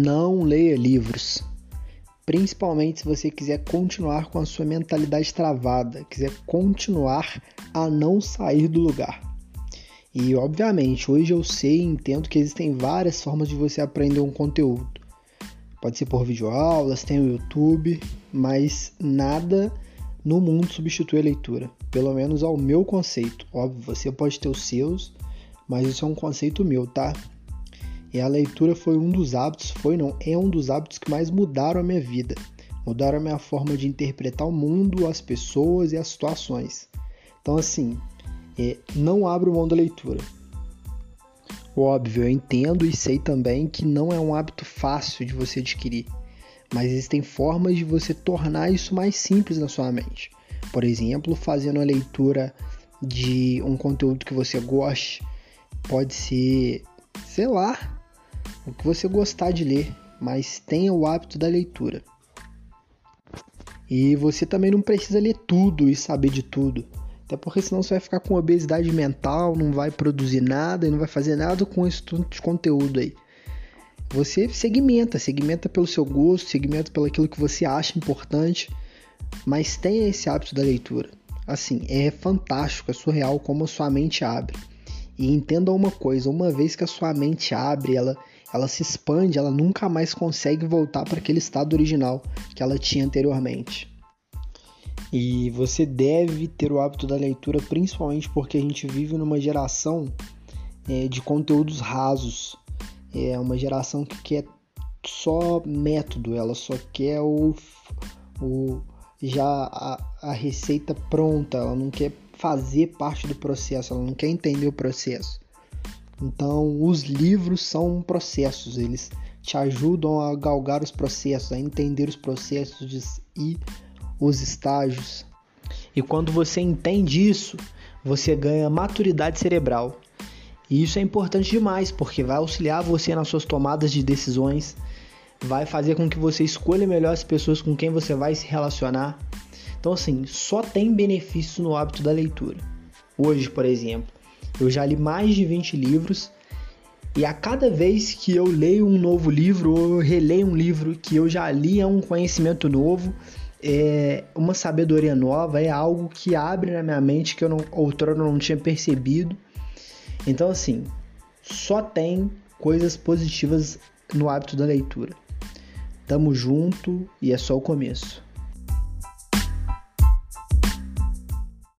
Não leia livros. Principalmente se você quiser continuar com a sua mentalidade travada, quiser continuar a não sair do lugar. E obviamente, hoje eu sei e entendo que existem várias formas de você aprender um conteúdo. Pode ser por videoaulas, tem o YouTube, mas nada no mundo substitui a leitura, pelo menos ao meu conceito. Óbvio, você pode ter os seus, mas isso é um conceito meu, tá? E a leitura foi um dos hábitos, foi não, é um dos hábitos que mais mudaram a minha vida. Mudaram a minha forma de interpretar o mundo, as pessoas e as situações. Então, assim, é, não abro mão da leitura. Óbvio, eu entendo e sei também que não é um hábito fácil de você adquirir, mas existem formas de você tornar isso mais simples na sua mente. Por exemplo, fazendo a leitura de um conteúdo que você goste, pode ser, sei lá, o que você gostar de ler, mas tenha o hábito da leitura. E você também não precisa ler tudo e saber de tudo. Até porque senão você vai ficar com obesidade mental, não vai produzir nada e não vai fazer nada com esse conteúdo aí. Você segmenta, segmenta pelo seu gosto, segmenta pelo aquilo que você acha importante, mas tenha esse hábito da leitura. Assim, é fantástico, é surreal como a sua mente abre. E entenda uma coisa, uma vez que a sua mente abre, ela, ela se expande, ela nunca mais consegue voltar para aquele estado original que ela tinha anteriormente. E você deve ter o hábito da leitura, principalmente porque a gente vive numa geração é, de conteúdos rasos. É uma geração que quer só método, ela só quer o, o já a, a receita pronta, ela não quer fazer parte do processo, ela não quer entender o processo. Então, os livros são processos, eles te ajudam a galgar os processos, a entender os processos e os estágios. E quando você entende isso, você ganha maturidade cerebral. E isso é importante demais, porque vai auxiliar você nas suas tomadas de decisões, vai fazer com que você escolha melhor as pessoas com quem você vai se relacionar. Então, assim, só tem benefício no hábito da leitura. Hoje, por exemplo, eu já li mais de 20 livros e a cada vez que eu leio um novo livro ou releio um livro que eu já li é um conhecimento novo é uma sabedoria nova, é algo que abre na minha mente que eu não, outrora não tinha percebido. Então, assim, só tem coisas positivas no hábito da leitura. Tamo junto e é só o começo.